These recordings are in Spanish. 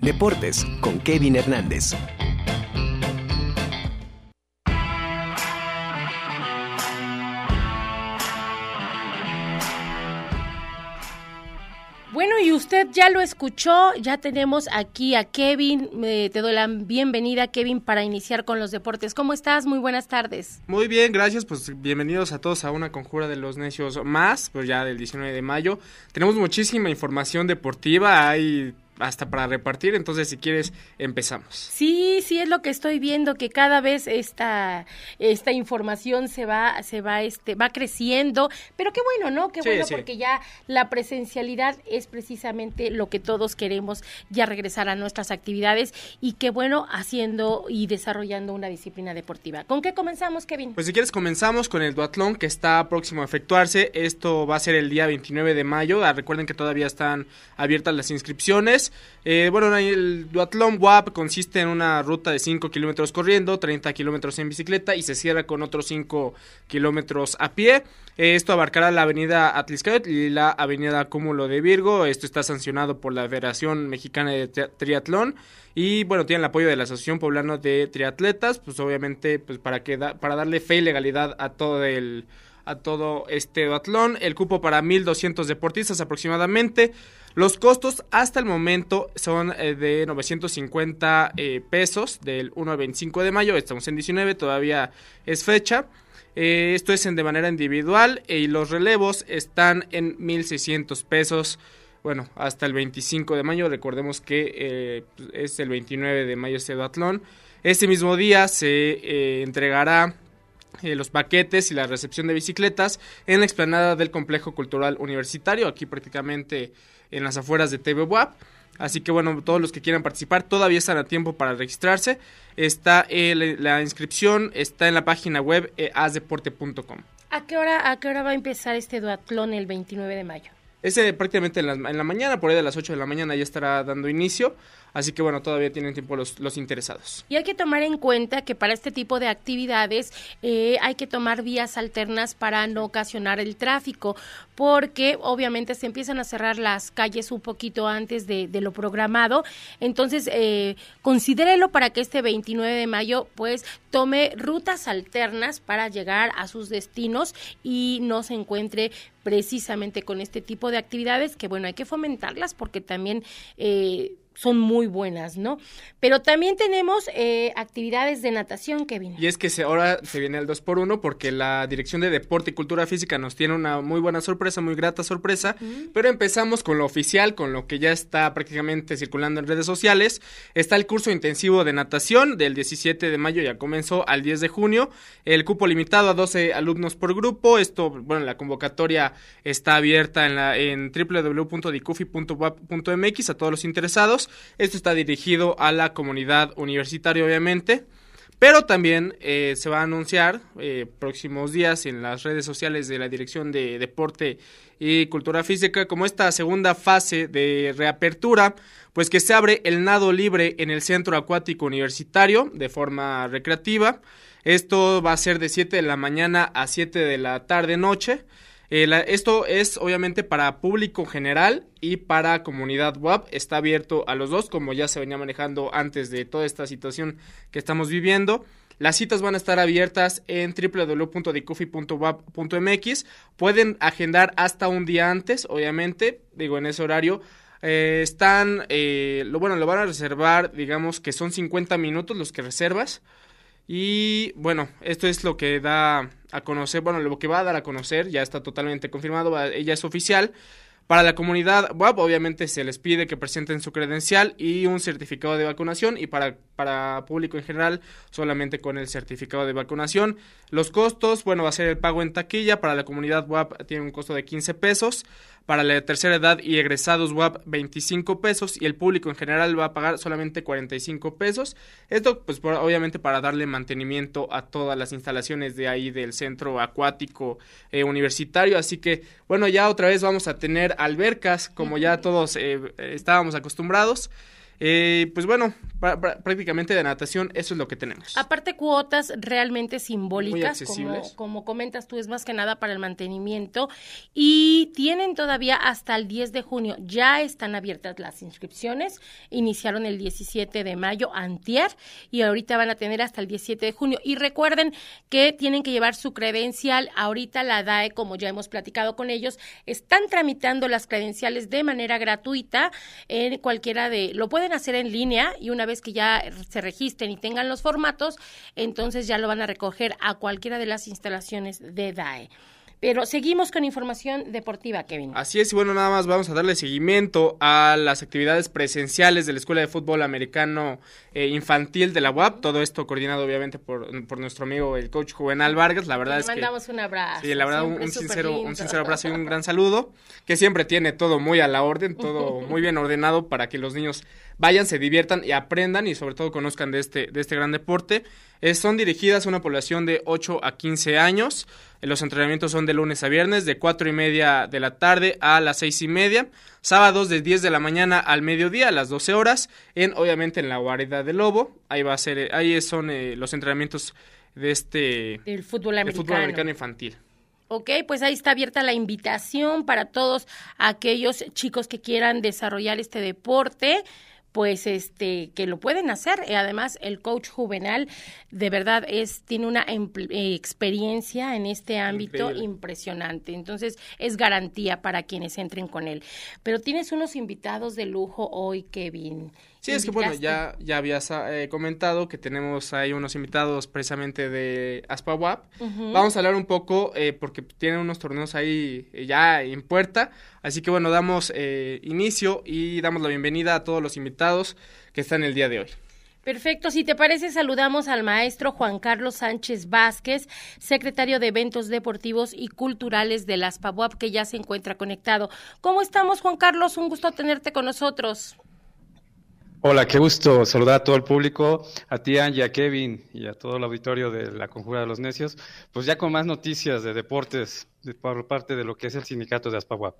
Deportes con Kevin Hernández. Bueno, y usted ya lo escuchó, ya tenemos aquí a Kevin. te doy la bienvenida, Kevin, para iniciar con los deportes. ¿Cómo estás? Muy buenas tardes. Muy bien, gracias. Pues bienvenidos a todos a una conjura de los necios más, pues ya del 19 de mayo. Tenemos muchísima información deportiva, hay hasta para repartir, entonces si quieres empezamos. Sí, sí es lo que estoy viendo que cada vez esta esta información se va se va este va creciendo, pero qué bueno, ¿no? Qué bueno porque ya la presencialidad es precisamente lo que todos queremos ya regresar a nuestras actividades y qué bueno haciendo y desarrollando una disciplina deportiva. ¿Con qué comenzamos, Kevin? Pues si quieres comenzamos con el duatlón que está próximo a efectuarse. Esto va a ser el día 29 de mayo. Ah, recuerden que todavía están abiertas las inscripciones. Eh, bueno, el duatlón WAP consiste en una ruta de 5 kilómetros corriendo, 30 kilómetros en bicicleta y se cierra con otros 5 kilómetros a pie. Eh, esto abarcará la avenida Atliscayot y la avenida Cúmulo de Virgo. Esto está sancionado por la Federación Mexicana de Triatlón y bueno, tiene el apoyo de la Asociación Poblana de Triatletas, pues obviamente pues para que para darle fe y legalidad a todo el a todo este duatlón, el cupo para 1200 deportistas aproximadamente. Los costos hasta el momento son eh, de 950 eh, pesos del 1 al 25 de mayo. Estamos en 19, todavía es fecha. Eh, esto es en, de manera individual y los relevos están en 1600 pesos. Bueno, hasta el 25 de mayo. Recordemos que es el 29 de mayo este duatlón. Este mismo día se entregará eh, los paquetes y la recepción de bicicletas en la explanada del Complejo Cultural Universitario, aquí prácticamente en las afueras de TV Así que bueno, todos los que quieran participar todavía están a tiempo para registrarse. Está eh, la inscripción está en la página web eh, asdeporte.com. ¿A qué hora a qué hora va a empezar este duatlón el 29 de mayo? Ese prácticamente en la, en la mañana, por ahí de las 8 de la mañana ya estará dando inicio. Así que bueno, todavía tienen tiempo los, los interesados. Y hay que tomar en cuenta que para este tipo de actividades eh, hay que tomar vías alternas para no ocasionar el tráfico, porque obviamente se empiezan a cerrar las calles un poquito antes de, lo programado. Entonces, eh, considérelo para que este 29 de mayo pues tome rutas alternas para llegar a sus destinos y no se encuentre precisamente con este tipo de actividades que bueno hay que fomentarlas porque también eh, son muy buenas, ¿no? Pero también tenemos eh, actividades de natación, Kevin. Y es que se, ahora se viene el 2 por 1 porque la Dirección de Deporte y Cultura Física nos tiene una muy buena sorpresa, muy grata sorpresa, pero empezamos con lo oficial, con lo que ya está prácticamente circulando en redes sociales. Está el curso intensivo de natación del 17 de mayo, ya comenzó al 10 de junio, el cupo limitado a 12 alumnos por grupo, esto, bueno, la convocatoria está abierta en, la, en www.dicufi.mx a todos los interesados. Esto está dirigido a la comunidad universitaria, obviamente. Pero también eh, se va a anunciar eh, próximos días en las redes sociales de la Dirección de Deporte y Cultura Física como esta segunda fase de reapertura, pues que se abre el nado libre en el Centro Acuático Universitario de forma recreativa. Esto va a ser de 7 de la mañana a 7 de la tarde noche. Eh, esto es obviamente para público general y para comunidad web. Está abierto a los dos, como ya se venía manejando antes de toda esta situación que estamos viviendo. Las citas van a estar abiertas en www.dicufi.web.mx. Pueden agendar hasta un día antes, obviamente, digo en ese horario. Eh, están, eh, lo bueno, lo van a reservar, digamos que son 50 minutos los que reservas. Y bueno, esto es lo que da a conocer, bueno, lo que va a dar a conocer, ya está totalmente confirmado, ella es oficial. Para la comunidad web, obviamente se les pide que presenten su credencial y un certificado de vacunación y para, para público en general solamente con el certificado de vacunación. Los costos, bueno, va a ser el pago en taquilla, para la comunidad web tiene un costo de 15 pesos, para la tercera edad y egresados WAP 25 pesos y el público en general va a pagar solamente 45 pesos. Esto pues obviamente para darle mantenimiento a todas las instalaciones de ahí del centro acuático eh, universitario. Así que bueno, ya otra vez vamos a tener albercas como ya todos eh, estábamos acostumbrados. Eh, pues bueno, prácticamente de natación, eso es lo que tenemos. Aparte cuotas realmente simbólicas, como, como comentas tú, es más que nada para el mantenimiento. Y tienen todavía hasta el 10 de junio, ya están abiertas las inscripciones, iniciaron el 17 de mayo, antier, y ahorita van a tener hasta el 17 de junio. Y recuerden que tienen que llevar su credencial, ahorita la DAE, como ya hemos platicado con ellos, están tramitando las credenciales de manera gratuita en cualquiera de, lo pueden hacer en línea y una vez que ya se registren y tengan los formatos, entonces ya lo van a recoger a cualquiera de las instalaciones de DAE. Pero seguimos con información deportiva, Kevin. Así es, y bueno, nada más vamos a darle seguimiento a las actividades presenciales de la Escuela de Fútbol Americano eh, Infantil de la UAP. Todo esto coordinado, obviamente, por, nuestro amigo, el coach Juvenal Vargas. La verdad es que. mandamos un abrazo. Sí, la verdad, un, sincero, un sincero abrazo y un gran saludo. Que siempre tiene todo muy a la orden, todo muy bien ordenado para que los niños vayan, se diviertan y aprendan y, sobre todo, conozcan de este, de este gran deporte. Eh, son dirigidas a una población de 8 a 15 años. Los entrenamientos son de lunes a viernes, de cuatro y media de la tarde a las seis y media. Sábados de 10 de la mañana al mediodía, a las 12 horas. En, obviamente, en la guarida del Lobo. Ahí va a ser, eh, ahí son eh, los entrenamientos de este... El fútbol americano. fútbol americano infantil. Ok, pues ahí está abierta la invitación para todos aquellos chicos que quieran desarrollar este deporte pues este que lo pueden hacer. Y además el coach juvenal de verdad es tiene una eh, experiencia en este ámbito impresionante. Entonces es garantía para quienes entren con él. Pero tienes unos invitados de lujo hoy Kevin Sí, es que bueno, ya, ya habías eh, comentado que tenemos ahí unos invitados precisamente de ASPAWAP. Vamos a hablar un poco eh, porque tienen unos torneos ahí eh, ya en puerta. Así que bueno, damos inicio y damos la bienvenida a todos los invitados que están el día de hoy. Perfecto, si te parece, saludamos al maestro Juan Carlos Sánchez Vázquez, secretario de Eventos Deportivos y Culturales de las que ya se encuentra conectado. ¿Cómo estamos, Juan Carlos? Un gusto tenerte con nosotros. Hola, qué gusto saludar a todo el público, a ti, Angie, a Kevin y a todo el auditorio de la Conjura de los Necios. Pues ya con más noticias de deportes por parte de lo que es el sindicato de Aspaguap.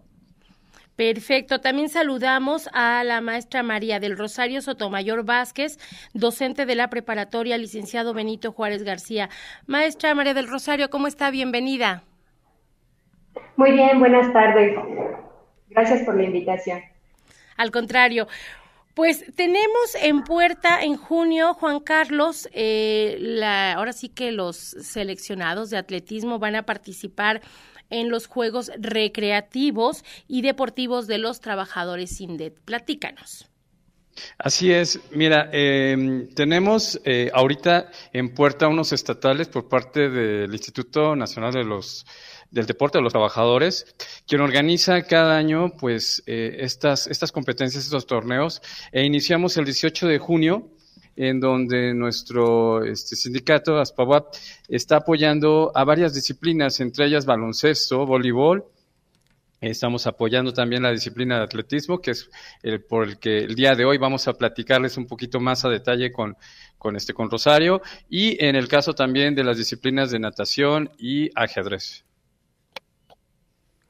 Perfecto. También saludamos a la maestra María del Rosario Sotomayor Vázquez, docente de la preparatoria, licenciado Benito Juárez García. Maestra María del Rosario, ¿cómo está? Bienvenida. Muy bien, buenas tardes. Gracias por la invitación. Al contrario, pues tenemos en puerta en junio, Juan Carlos, eh, la, ahora sí que los seleccionados de atletismo van a participar en los Juegos Recreativos y Deportivos de los Trabajadores INDET. Platícanos. Así es, mira, em, tenemos eh, ahorita en puerta unos estatales por parte del Instituto Nacional de los del deporte de los trabajadores, quien organiza cada año pues eh, estas, estas competencias, estos torneos, e iniciamos el 18 de junio en donde nuestro este, sindicato, ASPAWAP, está apoyando a varias disciplinas, entre ellas baloncesto, voleibol, Estamos apoyando también la disciplina de atletismo, que es el por el que el día de hoy vamos a platicarles un poquito más a detalle con, con, este, con Rosario, y en el caso también de las disciplinas de natación y ajedrez.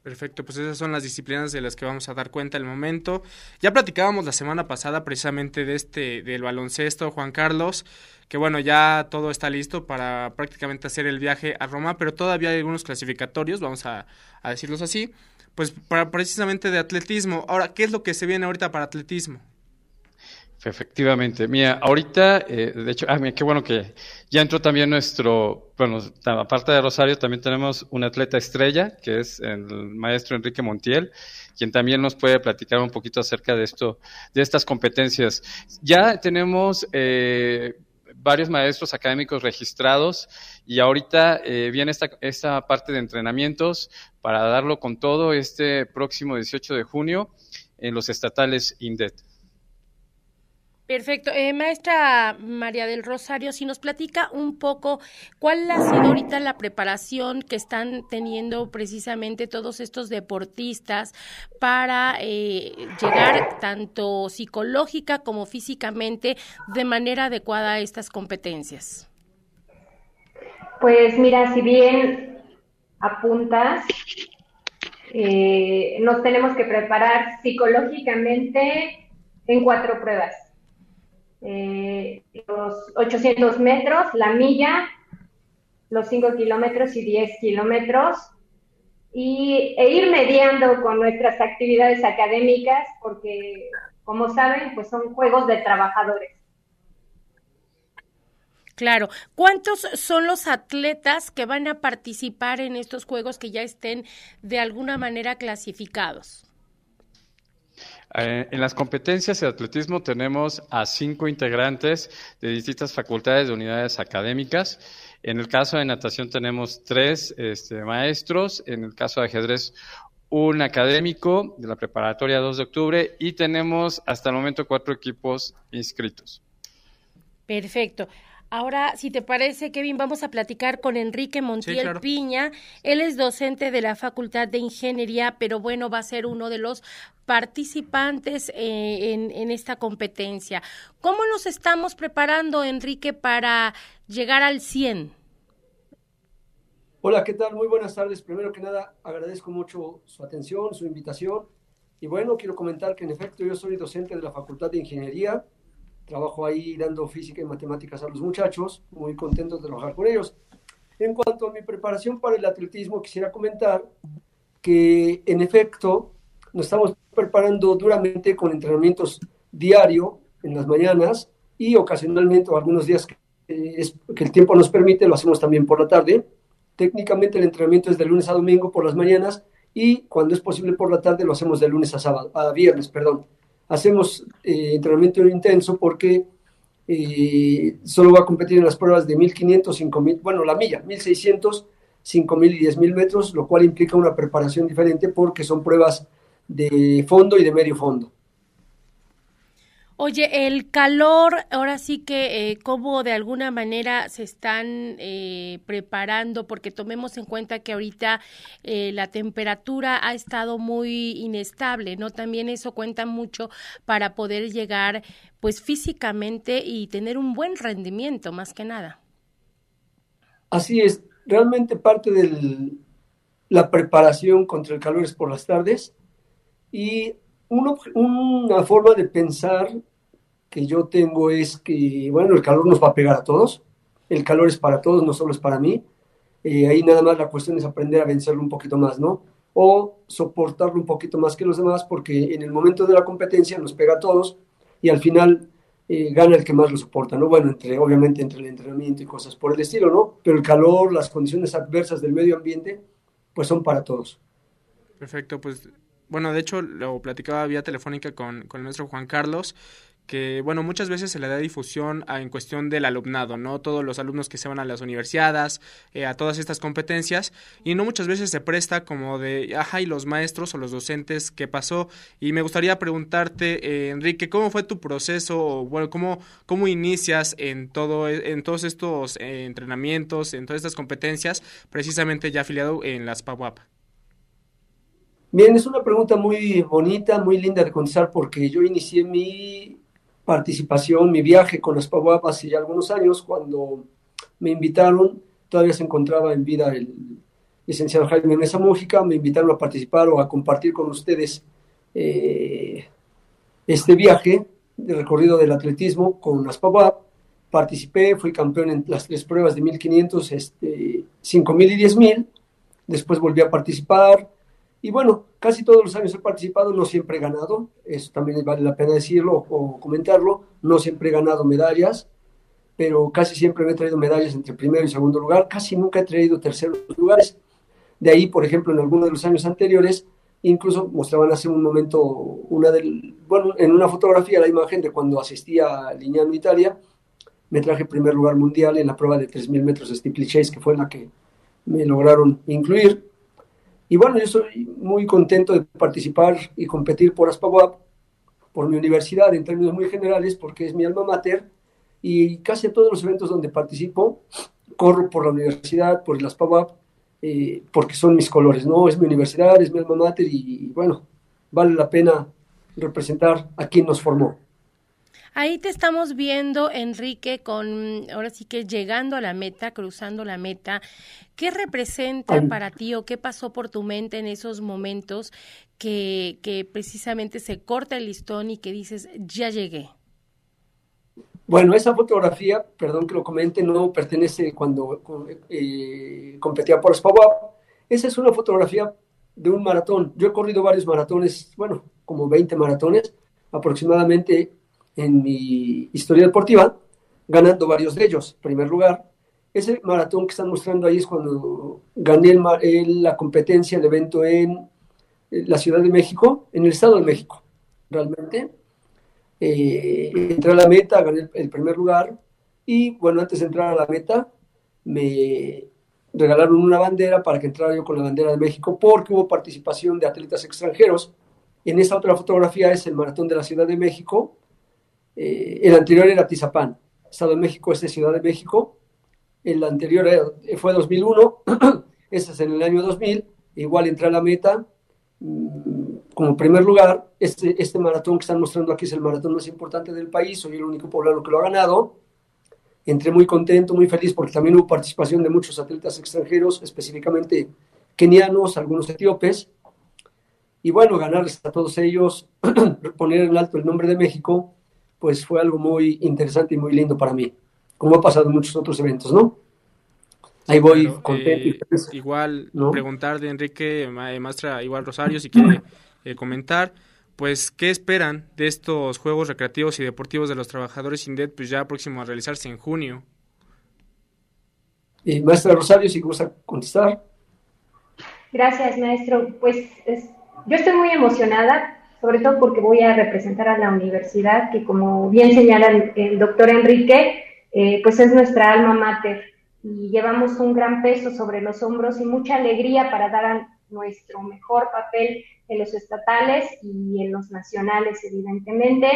Perfecto, pues esas son las disciplinas de las que vamos a dar cuenta el momento. Ya platicábamos la semana pasada precisamente de este del baloncesto, Juan Carlos, que bueno, ya todo está listo para prácticamente hacer el viaje a Roma, pero todavía hay algunos clasificatorios, vamos a, a decirlos así, pues para precisamente de atletismo. Ahora, ¿qué es lo que se viene ahorita para atletismo? Efectivamente. Mira, ahorita, eh, de hecho, ah, mira, qué bueno que ya entró también nuestro, bueno, aparte de Rosario, también tenemos un atleta estrella, que es el maestro Enrique Montiel, quien también nos puede platicar un poquito acerca de esto, de estas competencias. Ya tenemos eh, varios maestros académicos registrados y ahorita eh, viene esta, esta parte de entrenamientos para darlo con todo este próximo 18 de junio en los estatales INDET. Perfecto. Eh, maestra María del Rosario, si nos platica un poco cuál ha sido ahorita la preparación que están teniendo precisamente todos estos deportistas para eh, llegar tanto psicológica como físicamente de manera adecuada a estas competencias. Pues mira, si bien apuntas, eh, nos tenemos que preparar psicológicamente en cuatro pruebas eh, los 800 metros, la milla, los 5 kilómetros y 10 kilómetros, y, e ir mediando con nuestras actividades académicas, porque, como saben, pues son juegos de trabajadores. Claro. ¿Cuántos son los atletas que van a participar en estos juegos que ya estén de alguna manera clasificados? Eh, en las competencias de atletismo tenemos a cinco integrantes de distintas facultades de unidades académicas. En el caso de natación tenemos tres este, maestros. En el caso de ajedrez, un académico de la preparatoria 2 de octubre y tenemos hasta el momento cuatro equipos inscritos. Perfecto. Ahora, si te parece, Kevin, vamos a platicar con Enrique Montiel Piña. Él es docente de la Facultad de Ingeniería, pero bueno, va a ser uno de los participantes eh, en, en, esta competencia. ¿Cómo nos estamos preparando, Enrique, para llegar al 100? Hola, ¿qué tal? Muy buenas tardes. Primero que nada, agradezco mucho su atención, su invitación. Y bueno, quiero comentar que en efecto yo soy docente de la Facultad de Ingeniería trabajo ahí dando física y matemáticas a los muchachos, muy contento de trabajar con ellos. En cuanto a mi preparación para el atletismo, quisiera comentar que en efecto nos estamos preparando duramente con entrenamientos diario en las mañanas y ocasionalmente o algunos días que, es, que el tiempo nos permite lo hacemos también por la tarde. Técnicamente el entrenamiento es de lunes a domingo por las mañanas y cuando es posible por la tarde lo hacemos de lunes a sábado, a viernes, perdón hacemos eh, entrenamiento intenso porque eh, solo va a competir en las pruebas de 1500, 5000, bueno, la milla, 1600, 5000 y 10000 metros, lo cual implica una preparación diferente porque son pruebas de fondo y de medio fondo. Oye, el calor, ahora sí que, eh, ¿cómo de alguna manera se están eh, preparando? Porque tomemos en cuenta que ahorita eh, la temperatura ha estado muy inestable, ¿no? También eso cuenta mucho para poder llegar, pues, físicamente y tener un buen rendimiento, más que nada. Así es, realmente parte de la preparación contra el calor es por las tardes y una forma de pensar que yo tengo es que, bueno, el calor nos va a pegar a todos, el calor es para todos, no solo es para mí, eh, ahí nada más la cuestión es aprender a vencerlo un poquito más, ¿no? O soportarlo un poquito más que los demás, porque en el momento de la competencia nos pega a todos y al final eh, gana el que más lo soporta, ¿no? Bueno, entre, obviamente entre el entrenamiento y cosas por el estilo, ¿no? Pero el calor, las condiciones adversas del medio ambiente, pues son para todos. Perfecto, pues bueno, de hecho lo platicaba vía telefónica con, con el maestro Juan Carlos que, bueno, muchas veces se le da difusión en cuestión del alumnado, ¿no? Todos los alumnos que se van a las universidades, eh, a todas estas competencias, y no muchas veces se presta como de, ajá, y los maestros o los docentes, ¿qué pasó? Y me gustaría preguntarte, eh, Enrique, ¿cómo fue tu proceso, o, bueno, cómo, cómo inicias en, todo, en todos estos eh, entrenamientos, en todas estas competencias, precisamente ya afiliado en las PAWAP? Bien, es una pregunta muy bonita, muy linda de contestar porque yo inicié mi participación, mi viaje con las PAWAP hace ya algunos años, cuando me invitaron, todavía se encontraba en vida el licenciado Jaime Mesa Mújica, me invitaron a participar o a compartir con ustedes eh, este viaje de recorrido del atletismo con las PAWAP. Participé, fui campeón en las tres pruebas de 1500, este, 5000 y 10000. Después volví a participar, y bueno, casi todos los años he participado, no siempre he ganado, eso también vale la pena decirlo o comentarlo, no siempre he ganado medallas, pero casi siempre me he traído medallas entre primero y segundo lugar, casi nunca he traído terceros lugares. De ahí, por ejemplo, en algunos de los años anteriores, incluso mostraban hace un momento una del, bueno, en una fotografía la imagen de cuando asistía a Lignano, Italia, me traje primer lugar mundial en la prueba de 3.000 metros de steeplechase, que fue la que me lograron incluir. Y bueno, yo soy muy contento de participar y competir por ASPAWAP, por mi universidad en términos muy generales, porque es mi alma mater y casi todos los eventos donde participo corro por la universidad, por el ASPAWAP, eh, porque son mis colores, ¿no? Es mi universidad, es mi alma mater y bueno, vale la pena representar a quien nos formó. Ahí te estamos viendo, Enrique, con ahora sí que llegando a la meta, cruzando la meta. ¿Qué representa para ti o qué pasó por tu mente en esos momentos que, que precisamente se corta el listón y que dices, ya llegué? Bueno, esa fotografía, perdón que lo comente, no pertenece cuando eh, competía por Spawap. Esa es una fotografía de un maratón. Yo he corrido varios maratones, bueno, como 20 maratones aproximadamente en mi historia deportiva, ganando varios de ellos. En primer lugar, ese maratón que están mostrando ahí es cuando gané la competencia, el evento en la Ciudad de México, en el Estado de México, realmente. Eh, entré a la meta, gané el, primer lugar y bueno, antes de entrar a la meta me regalaron una bandera para que entrara yo con la bandera de México porque hubo participación de atletas extranjeros. En esta otra fotografía es el maratón de la Ciudad de México. Eh, el anterior era Tizapán. Estado de México es de Ciudad de México. El anterior fue 2001. este es en el año 2000. Igual entré a la meta mm, como primer lugar, este, este maratón que están mostrando aquí es el maratón más importante del país, soy el único poblano que lo ha ganado. Entré muy contento, muy feliz, porque también hubo participación de muchos atletas extranjeros, específicamente kenianos, algunos etíopes. Y bueno, ganarles a todos ellos, poner en alto el nombre de México, pues fue algo muy interesante y muy lindo para mí, como ha pasado en muchos otros eventos, ¿no? Ahí voy contento. Eh, igual preguntar de Enrique, maestra, igual Rosario, si quiere eh, comentar, pues, ¿qué esperan de estos Juegos Recreativos y Deportivos de los Trabajadores INDET, pues ya próximo a realizarse en junio? Y maestra Rosario, si gusta contestar. Gracias, maestro. Pues yo estoy muy emocionada, sobre todo porque voy a representar a la universidad, que como bien señala el, doctor Enrique, eh, pues es nuestra alma mater y llevamos un gran peso sobre los hombros y mucha alegría para dar nuestro mejor papel en los estatales y en los nacionales, evidentemente.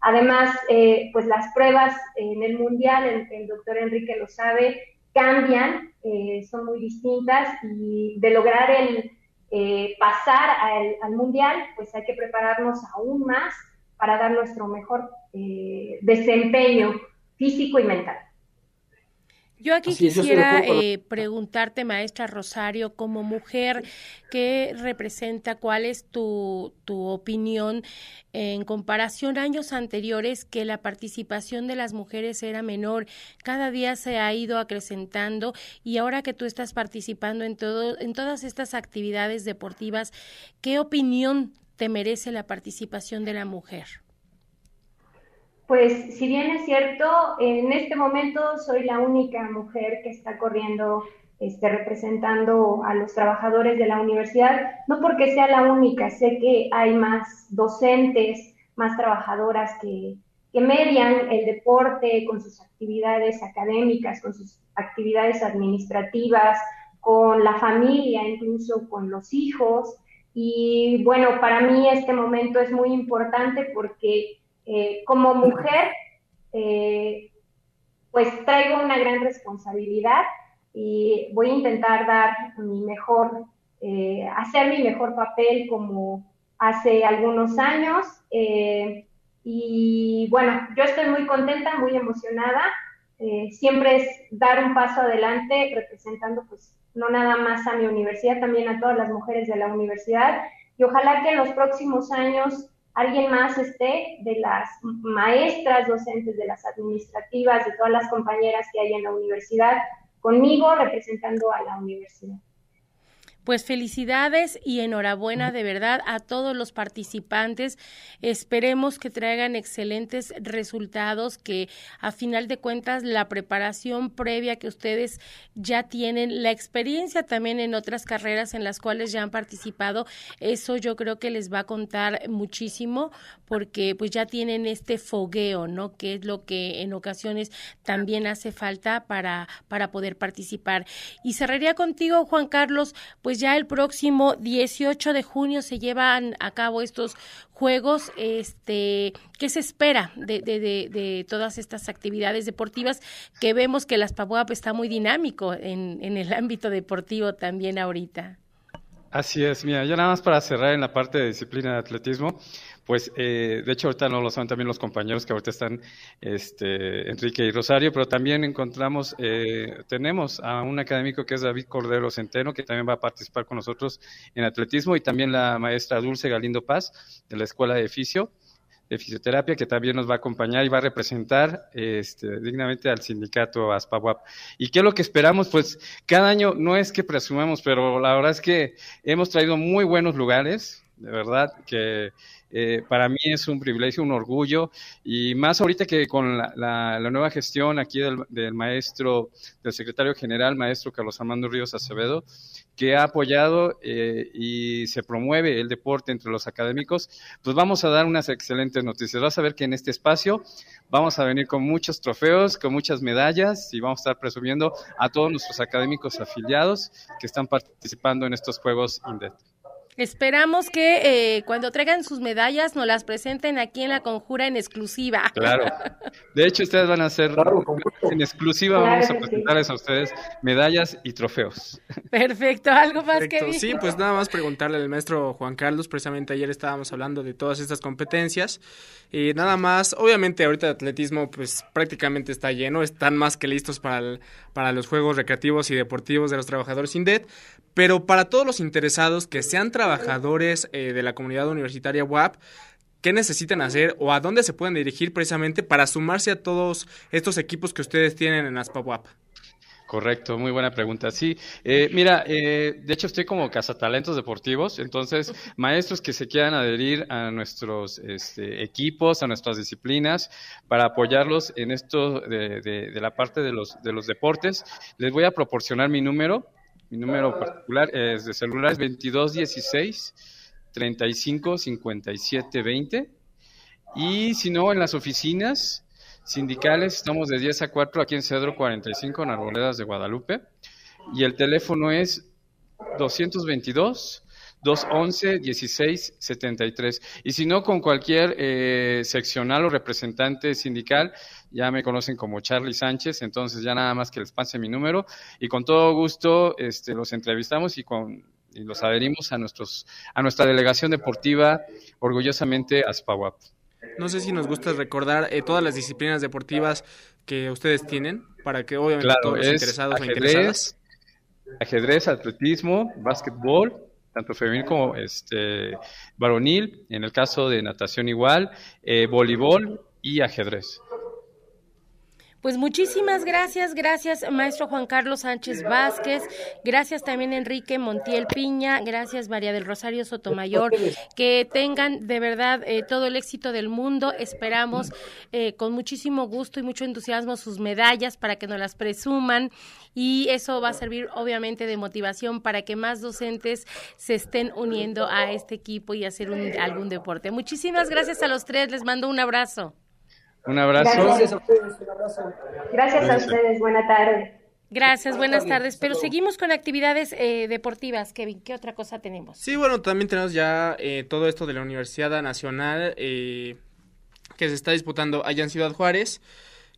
Además, eh, pues las pruebas en el mundial, el, doctor Enrique lo sabe, cambian, eh, son muy distintas y de lograr el eh, pasar al, mundial, pues hay que prepararnos aún más para dar nuestro mejor desempeño físico y mental. Yo aquí quisiera eh, preguntarte, maestra Rosario, como mujer, ¿qué representa, cuál es tu, tu opinión en comparación a años anteriores que la participación de las mujeres era menor? Cada día se ha ido acrecentando y ahora que tú estás participando en, todo, en todas estas actividades deportivas, ¿qué opinión te merece la participación de la mujer? Pues si bien es cierto, en este momento soy la única mujer que está corriendo, este, representando a los trabajadores de la universidad, no porque sea la única, sé que hay más docentes, más trabajadoras que, que median el deporte con sus actividades académicas, con sus actividades administrativas, con la familia, incluso con los hijos. Y bueno, para mí este momento es muy importante porque eh, como mujer, eh, pues traigo una gran responsabilidad y voy a intentar dar mi mejor, eh, hacer mi mejor papel como hace algunos años. y bueno, yo estoy muy contenta, muy emocionada. siempre es dar un paso adelante representando pues no nada más a mi universidad, también a todas las mujeres de la universidad. Y ojalá que en los próximos años alguien más esté de las maestras docentes, de las administrativas, de todas las compañeras que hay en la universidad, conmigo representando a la universidad. Pues felicidades y enhorabuena de verdad a todos los participantes. Esperemos que traigan excelentes resultados, que a final de cuentas la preparación previa que ustedes ya tienen, la experiencia también en otras carreras en las cuales ya han participado, eso yo creo que les va a contar muchísimo porque pues ya tienen este fogueo, ¿no? Que es lo que en ocasiones también hace falta para, para poder participar. Y cerraría contigo, Juan Carlos, pues ya el próximo 18 de junio se llevan a cabo estos juegos. Este, ¿Qué se espera de, de, de, todas estas actividades deportivas? Que vemos que las PABUAP está muy dinámico en, en el ámbito deportivo también ahorita. Así es, mira, ya nada más para cerrar en la parte de disciplina de atletismo, pues eh, de hecho ahorita no lo saben también los compañeros que ahorita están, este, Enrique y Rosario, pero también encontramos, eh, tenemos a un académico que es David Cordero Centeno, que también va a participar con nosotros en atletismo, y también la maestra Dulce Galindo Paz, de la Escuela de Fisio, de fisioterapia que también nos va a acompañar y va a representar este, dignamente al sindicato ASPAWAP. ¿Y qué es lo que esperamos? Pues cada año no es que presumamos, pero la verdad es que hemos traído muy buenos lugares, de verdad, que eh, para mí es un privilegio, un orgullo, y más ahorita que con la, nueva gestión aquí del, maestro, del secretario general, maestro Carlos Armando Ríos Acevedo, que ha apoyado eh, y se promueve el deporte entre los académicos, pues vamos a dar unas excelentes noticias. Vas a ver que en este espacio vamos a venir con muchos trofeos, con muchas medallas y vamos a estar presumiendo a todos nuestros académicos afiliados que están participando en estos Juegos INDET. Esperamos que eh, cuando traigan sus medallas nos las presenten aquí en la conjura en exclusiva. Claro. De hecho, ustedes van a hacer en exclusiva, vamos a presentarles a ustedes medallas y trofeos. Perfecto, algo más que Sí, pues nada más preguntarle al maestro Juan Carlos, precisamente ayer estábamos hablando de todas estas competencias. Y nada más, obviamente ahorita el atletismo pues prácticamente está lleno, están más que listos para, para los juegos recreativos y deportivos de los trabajadores INDET, pero para todos los interesados que sean trabajadores eh, de la comunidad universitaria WAP, ¿qué necesitan hacer o a dónde se pueden dirigir precisamente para sumarse a todos estos equipos que ustedes tienen en ASPA WAP? Correcto, muy buena pregunta. Sí, eh, mira, eh, de hecho estoy como cazatalentos deportivos, entonces maestros que se quieran adherir a nuestros este, equipos, a nuestras disciplinas, para apoyarlos en esto de, de, la parte de los, de los deportes, les voy a proporcionar mi número. Mi número particular es de celular es 2216 35 57 20. Y si no, en las oficinas sindicales estamos de 10 a 4 aquí en Cedro 45 en Arboledas de Guadalupe y el teléfono es 222 211 16 73 y si no con cualquier eh, seccional o representante sindical ya me conocen como Charlie Sánchez entonces ya nada más que les pase mi número y con todo gusto este, los entrevistamos y con y los adherimos a nuestros a nuestra delegación deportiva orgullosamente ASPAWAP. No sé si nos gusta recordar eh, todas las disciplinas deportivas que ustedes tienen, para que obviamente todos los interesados o interesadas. Ajedrez, atletismo, básquetbol, tanto femenil como este varonil, en el caso de natación igual, eh, voleibol y ajedrez. Pues muchísimas gracias, gracias maestro Juan Carlos Sánchez Vázquez, gracias también Enrique Montiel Piña, gracias María del Rosario Sotomayor, que tengan de verdad eh, todo el éxito del mundo, esperamos eh, con muchísimo gusto y mucho entusiasmo sus medallas para que nos las presuman y eso va a servir obviamente de motivación para que más docentes se estén uniendo a este equipo y hacer algún deporte. Muchísimas gracias a los tres, les mando un abrazo. Un abrazo. Gracias a ustedes, un abrazo. Gracias, a ustedes, buena tarde. Gracias, buenas tardes. Pero seguimos con actividades eh, deportivas, Kevin. ¿Qué otra cosa tenemos? Sí, bueno, también tenemos ya eh, todo esto de la Universidad Nacional eh, que se está disputando allá en Ciudad Juárez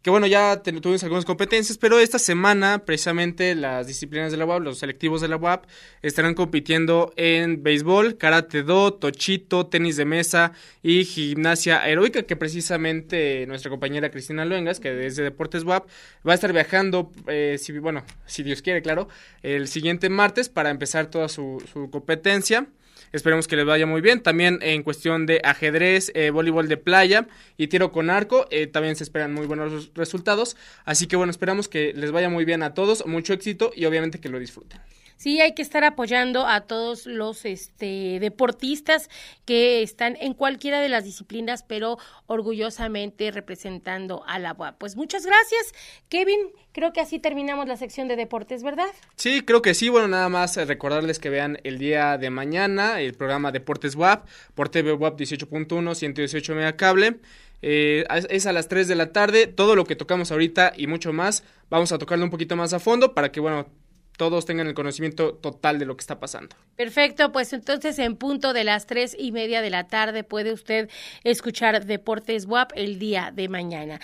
que bueno, ya tuvimos algunas competencias, pero esta semana precisamente las disciplinas de la UAP, los selectivos de la UAP, estarán compitiendo en béisbol, karate do, tochito, tenis de mesa y gimnasia aeróbica, que precisamente nuestra compañera Cristina Luengas, que desde Deportes UAP, va a estar viajando, eh, si, bueno, si Dios quiere, claro, el siguiente martes para empezar toda su, su competencia. Esperemos que les vaya muy bien. También en cuestión de ajedrez, eh, voleibol de playa y tiro con arco, eh, también se esperan muy buenos resultados. Así que bueno, esperamos que les vaya muy bien a todos, mucho éxito y obviamente que lo disfruten. Sí, hay que estar apoyando a todos los este, deportistas que están en cualquiera de las disciplinas, pero orgullosamente representando a la UAP. Pues muchas gracias, Kevin. Creo que así terminamos la sección de deportes, ¿verdad? Sí, creo que sí. Bueno, nada más eh, recordarles que vean el día de mañana el programa Deportes WAP por TV WAP 18.1, 118 mega cable. Eh, es a las 3 de la tarde. Todo lo que tocamos ahorita y mucho más, vamos a tocarlo un poquito más a fondo para que, bueno, todos tengan el conocimiento total de lo que está pasando. Perfecto, pues entonces en punto de las tres y media de la tarde puede usted escuchar Deportes WAP el día de mañana.